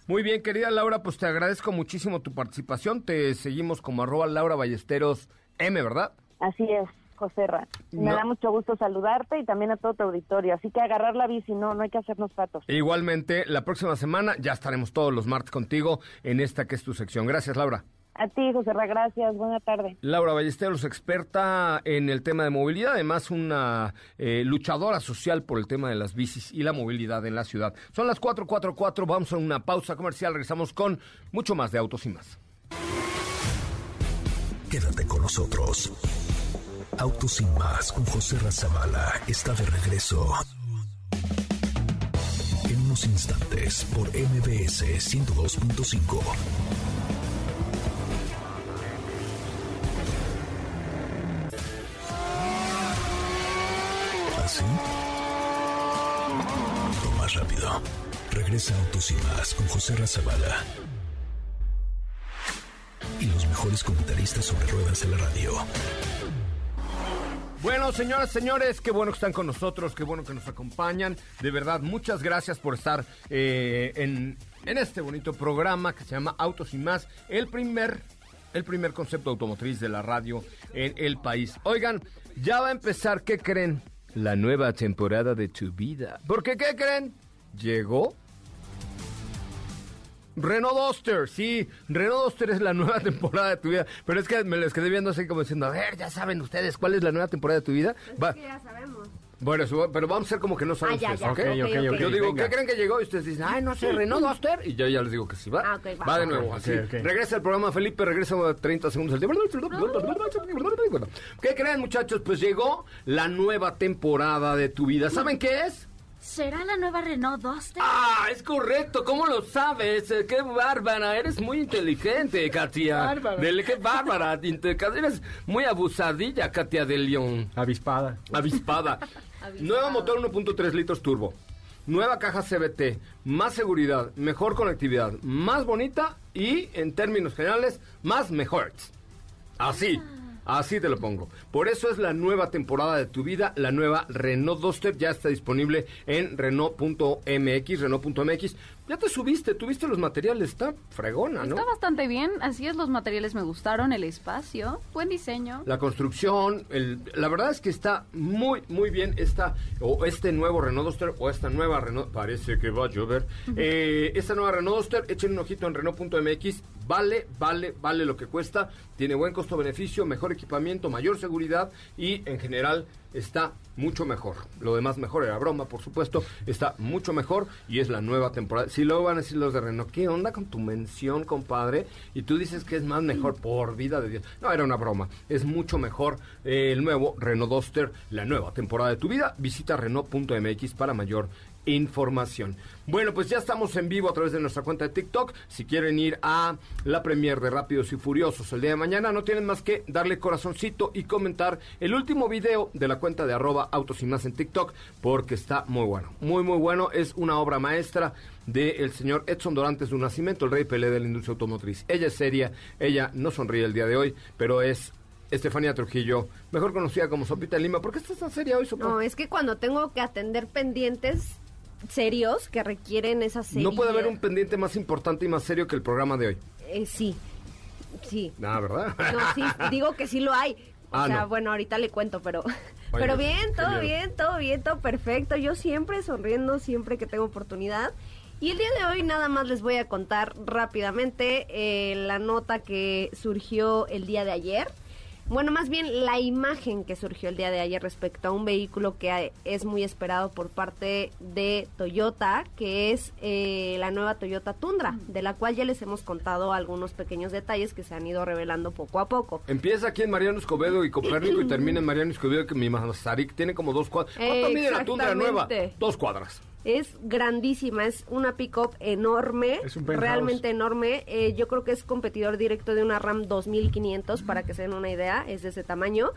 [SPEAKER 2] Muy bien, querida Laura, pues te agradezco muchísimo tu participación. Te seguimos como arroba Laura Ballesteros M, ¿verdad?
[SPEAKER 8] Así es. José Ra. Me
[SPEAKER 2] No.
[SPEAKER 8] da mucho gusto saludarte y también a todo tu auditorio. Así que agarrar la bici, no, no hay que hacernos patos.
[SPEAKER 2] Igualmente, la próxima semana ya estaremos todos los martes contigo en esta que es tu sección. Gracias, Laura.
[SPEAKER 8] A ti, José Ra, gracias. Buena tarde.
[SPEAKER 2] Laura Ballesteros, experta en el tema de movilidad, además una eh, luchadora social por el tema de las bicis y la movilidad en la ciudad. Son las 444, vamos a una pausa comercial, regresamos con mucho más de Autos y Más.
[SPEAKER 1] Quédate con nosotros. Autos sin más con José Razabala está de regreso. En unos instantes por MBS 102.5. Lo más rápido. Regresa Autos y más con José Razabala. Y los mejores comentaristas sobre ruedas en la radio.
[SPEAKER 2] Bueno, señoras, señores, qué bueno que están con nosotros, qué bueno que nos acompañan. De verdad, muchas gracias por estar eh, en, en este bonito programa que se llama Autos y más, el primer, el primer concepto automotriz de la radio en el país. Oigan, ya va a empezar, ¿qué creen? La nueva temporada de tu vida. Porque, ¿qué creen? Llegó Renault Duster, sí, Renault Duster es la nueva temporada de tu vida, pero es que me les quedé viendo así como diciendo, a ver, ya saben ustedes cuál es la nueva temporada de tu vida. Va-
[SPEAKER 6] ya sabemos.
[SPEAKER 2] Bueno, pero vamos a ser como que no saben
[SPEAKER 6] Ah,
[SPEAKER 2] ustedes,
[SPEAKER 6] ya.
[SPEAKER 2] Yo digo,
[SPEAKER 5] Venga.
[SPEAKER 2] ¿qué creen que llegó? Y ustedes dicen, ay, no sé, Renault Duster. Y yo ya les digo que sí, va.
[SPEAKER 6] Ah, va.
[SPEAKER 2] va. de nuevo, así. Regresa el programa, Felipe, regresa 30 segundos. ¿Qué creen, muchachos? Pues llegó la nueva temporada de tu vida. ¿Saben qué es?
[SPEAKER 4] ¿Será la nueva Renault Duster?
[SPEAKER 2] Ah, es correcto. ¿Cómo lo sabes? Eh, Qué bárbara. Eres muy inteligente, Katia.
[SPEAKER 5] Bárbara.
[SPEAKER 2] Dele, qué bárbara. Eres muy abusadilla, Katia de León.
[SPEAKER 5] Avispada.
[SPEAKER 2] Avispada. Nueva motor 1.3 litros turbo. Nueva caja CBT. Más seguridad, mejor conectividad, más bonita y, en términos generales, más mejores. Así. Así te lo pongo. Por eso es la nueva temporada de tu vida. La nueva Renault Duster ya está disponible en Renault.mx, Renault.mx. Ya te subiste, tuviste los materiales. Está fregona, ¿no?
[SPEAKER 4] Está bastante bien, así es, los materiales me gustaron, el espacio, buen diseño.
[SPEAKER 2] La construcción, el- la verdad es que está muy, muy bien esta, o este nuevo Renault Duster, o esta nueva Renault, parece que va a llover, Eh, esta nueva Renault Duster, echen un ojito en Renault.mx, vale, vale, vale lo que cuesta, tiene buen costo-beneficio, mejor equipamiento, mayor seguridad y en general está mucho mejor. Lo demás mejor era broma, por supuesto, está mucho mejor y es la nueva temporada. Si luego van a decir los de Renault, ¿qué onda con tu mención, compadre? Y tú dices que es más mejor por vida de Dios. No, era una broma. Es mucho mejor eh, el nuevo Renault Duster, la nueva temporada de tu vida. Visita Renault.mx para mayor información. Bueno, pues ya estamos en vivo a través de nuestra cuenta de TikTok. Si quieren ir a la premier de Rápidos y Furiosos el día de mañana, no tienen más que darle corazoncito y comentar el último video de la cuenta de arroba autos y más en TikTok, porque está muy bueno. Muy, muy bueno. Es una obra maestra del señor Edson Dorantes de un nacimiento, el rey Pelé de la industria automotriz. Ella es seria, ella no sonríe el día de hoy, pero es Estefanía Trujillo, mejor conocida como Sopita de Lima. ¿Por qué estás tan seria hoy, Sopa?
[SPEAKER 6] No, es que cuando tengo que atender pendientes serios que requieren esa serie.
[SPEAKER 2] No puede haber un pendiente más importante y más serio que el programa de hoy.
[SPEAKER 6] Eh, sí. Sí.
[SPEAKER 2] Ah, ¿verdad?
[SPEAKER 6] No, sí, digo que sí lo hay. O
[SPEAKER 2] Ah,
[SPEAKER 6] sea,
[SPEAKER 2] no.
[SPEAKER 6] bueno, ahorita le cuento, pero pero bien, todo bien, todo bien, todo perfecto. Yo siempre sonriendo, siempre que tengo oportunidad. Y el día de hoy nada más les voy a contar rápidamente eh, la nota que surgió el día de ayer. Bueno, más bien la imagen que surgió el día de ayer respecto a un vehículo que es muy esperado por parte de Toyota, que es eh, la nueva Toyota Tundra, de la cual ya les hemos contado algunos pequeños detalles que se han ido revelando poco a poco.
[SPEAKER 2] Empieza aquí en Mariano Escobedo y Copérnico y termina en Mariano Escobedo que mi Mazarik tiene como dos cuadras. ¿Cuánto mide la tundra nueva?
[SPEAKER 6] Exactamente.
[SPEAKER 2] Dos cuadras.
[SPEAKER 6] Es grandísima, es una pick-up enorme,
[SPEAKER 5] Es un
[SPEAKER 6] realmente enorme. Eh, yo creo que es competidor directo de una Ram 2500, para que se den una idea, es de ese tamaño.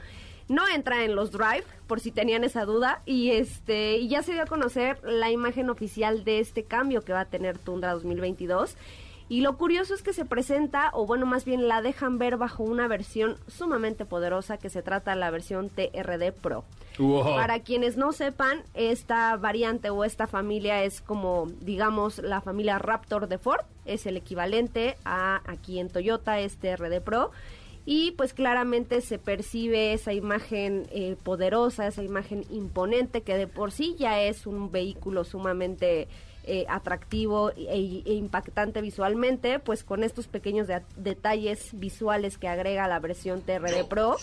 [SPEAKER 6] No entra en los Drive, por si tenían esa duda, y este y ya se dio a conocer la imagen oficial de este cambio que va a tener Tundra 2022. Y lo curioso es que se presenta, o bueno, más bien la dejan ver bajo una versión sumamente poderosa que se trata de la versión TRD Pro.
[SPEAKER 2] Wow.
[SPEAKER 6] Para quienes no sepan, esta variante o esta familia es como, digamos, la familia Raptor de Ford. Es el equivalente a aquí en Toyota, este RD Pro. Y pues claramente se percibe esa imagen eh, poderosa, esa imagen imponente que de por sí ya es un vehículo sumamente eh, atractivo e, e impactante visualmente, pues con estos pequeños de- detalles visuales que agrega la versión TRD Pro,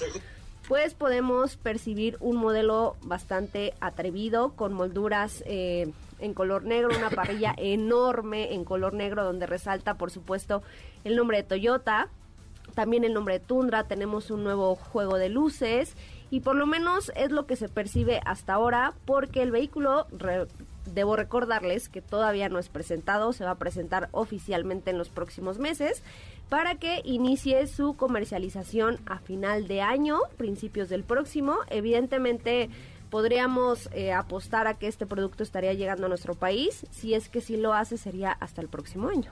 [SPEAKER 6] pues podemos percibir un modelo bastante atrevido con molduras eh, en color negro, una parrilla enorme en color negro donde resalta por supuesto el nombre de Toyota, también el nombre de Tundra, tenemos un nuevo juego de luces y por lo menos es lo que se percibe hasta ahora porque el vehículo, re- debo recordarles que todavía no es presentado, se va a presentar oficialmente en los próximos meses para que inicie su comercialización a final de año, principios del próximo. Evidentemente podríamos eh, apostar a que este producto estaría llegando a nuestro país, si es que si lo hace sería hasta el próximo año.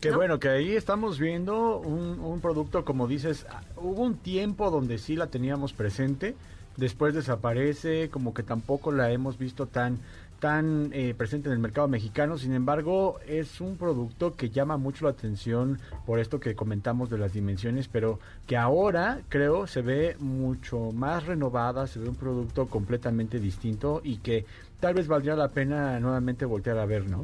[SPEAKER 5] Que
[SPEAKER 6] ¿no?
[SPEAKER 5] bueno, que ahí estamos viendo un, un producto, como dices, ah, hubo un tiempo donde sí la teníamos presente, después desaparece, como que tampoco la hemos visto tan tan eh, presente en el mercado mexicano, sin embargo es un producto que llama mucho la atención por esto que comentamos de las dimensiones, pero que ahora creo se ve mucho más renovada, se ve un producto completamente distinto y que tal vez valdría la pena nuevamente voltear a ver, ¿no?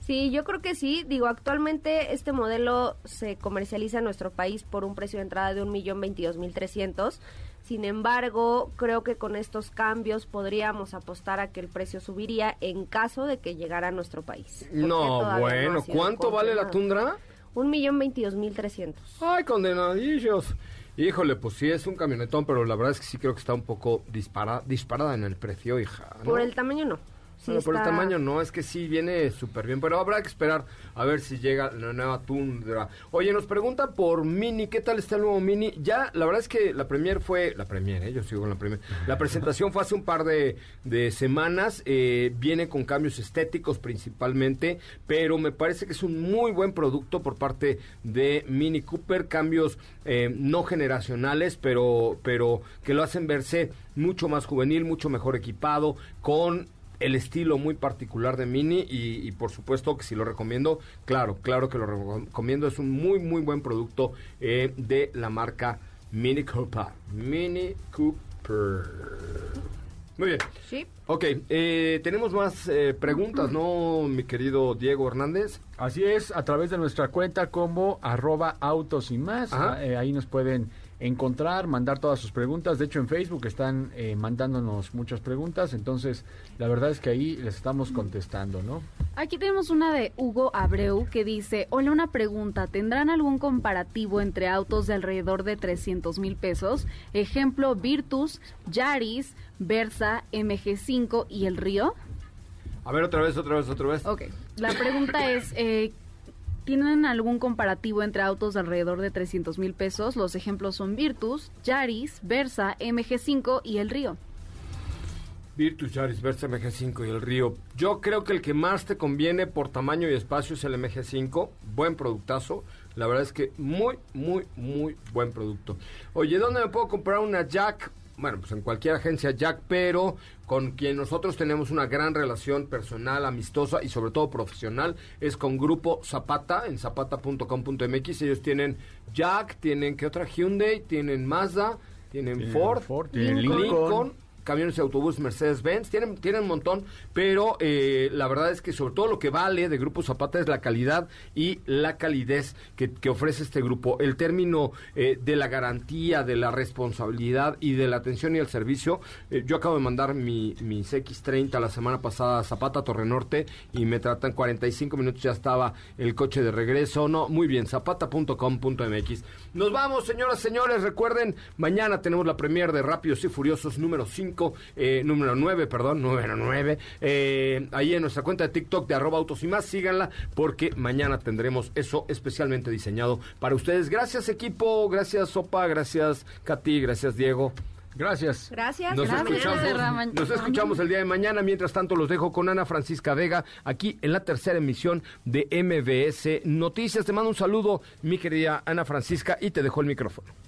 [SPEAKER 6] Sí, yo creo que sí. Digo, actualmente este modelo se comercializa en nuestro país por un precio de entrada de un millón veintidós mil trescientos. Sin embargo, creo que con estos cambios podríamos apostar a que el precio subiría en caso de que llegara a nuestro país.
[SPEAKER 2] No, bueno, ¿cuánto vale la tundra?
[SPEAKER 6] Un millón veintidós mil trescientos.
[SPEAKER 2] Ay, condenadillos. Híjole, pues sí es un camionetón, pero la verdad es que sí creo que está un poco dispara, disparada en el precio, hija. ¿no?
[SPEAKER 6] Por el tamaño no.
[SPEAKER 2] Bueno, por el tamaño no, es que sí viene súper bien, pero habrá que esperar a ver si llega la nueva Tundra. Oye, nos pregunta por Mini, ¿qué tal está el nuevo Mini? Ya, la verdad es que la premier fue, la premier, ¿eh? yo sigo con la premier, la presentación fue hace un par de, de semanas, eh, viene con cambios estéticos principalmente, pero me parece que es un muy buen producto por parte de Mini Cooper, cambios eh, no generacionales, pero, pero que lo hacen verse mucho más juvenil, mucho mejor equipado, con el estilo muy particular de Mini y, y por supuesto que si lo recomiendo, claro, claro que lo recomiendo, es un muy muy buen producto eh, de la marca Mini Cooper. Mini Cooper. Muy bien.
[SPEAKER 6] Sí.
[SPEAKER 2] Ok, eh, tenemos más eh, preguntas, ¿no, mi querido Diego Hernández?
[SPEAKER 5] Así es, a través de nuestra cuenta como arroba autos y más. Ah, eh, ahí nos pueden encontrar, mandar todas sus preguntas. De hecho, en Facebook están eh, mandándonos muchas preguntas. Entonces, la verdad es que ahí les estamos contestando, ¿no?
[SPEAKER 4] Aquí tenemos una de Hugo Abreu que dice, hola, una pregunta, ¿tendrán algún comparativo entre autos de alrededor de 300 mil pesos? Ejemplo, Virtus, Yaris, Versa, MG5 y el Río.
[SPEAKER 2] A ver, otra vez, otra vez, otra vez.
[SPEAKER 4] Ok, la pregunta es, eh, ¿tienen algún comparativo entre autos de alrededor de 300 mil pesos? Los ejemplos son Virtus, Yaris, Versa, MG5 y el Río.
[SPEAKER 2] Virtus Yaris Versa MG5 y el Río. Yo creo que el que más te conviene por tamaño y espacio es el MG5. Buen productazo. La verdad es que muy, muy, muy buen producto. Oye, ¿dónde me puedo comprar una Jack? Bueno, pues en cualquier agencia Jack, pero con quien nosotros tenemos una gran relación personal, amistosa y sobre todo profesional, es con Grupo Zapata, en zapata.com.mx. Ellos tienen Jack, tienen, ¿qué otra? Hyundai, tienen Mazda, tienen, Ford,
[SPEAKER 5] tienen
[SPEAKER 2] Lincoln camiones y autobús Mercedes-Benz, tienen, tienen un montón, pero eh, la verdad es que sobre todo lo que vale de Grupo Zapata es la calidad y la calidez que, ofrece este grupo. El término eh, de la garantía, de la responsabilidad y de la atención y el servicio, eh, yo acabo de mandar mi, mis X30 la semana pasada a Zapata Torre Norte y me tratan 45 minutos, ya estaba el coche de regreso. No, muy bien, zapata.com.mx. Nos vamos, señoras, señores, recuerden, mañana tenemos la premier de Rápidos y Furiosos número 5 eh, número 9, perdón, número 9, eh, ahí en nuestra cuenta de TikTok de arroba autos y más, síganla porque mañana tendremos eso especialmente diseñado para ustedes. Gracias equipo, gracias Sopa, gracias Katy, gracias Diego.
[SPEAKER 5] Gracias.
[SPEAKER 6] Gracias.
[SPEAKER 2] Nos, escuchamos, nos escuchamos el día de mañana. Mientras tanto, los dejo con Ana Francisca Vega aquí en la tercera emisión de MBS Noticias. Te mando un saludo, mi querida Ana Francisca, y te dejo el micrófono.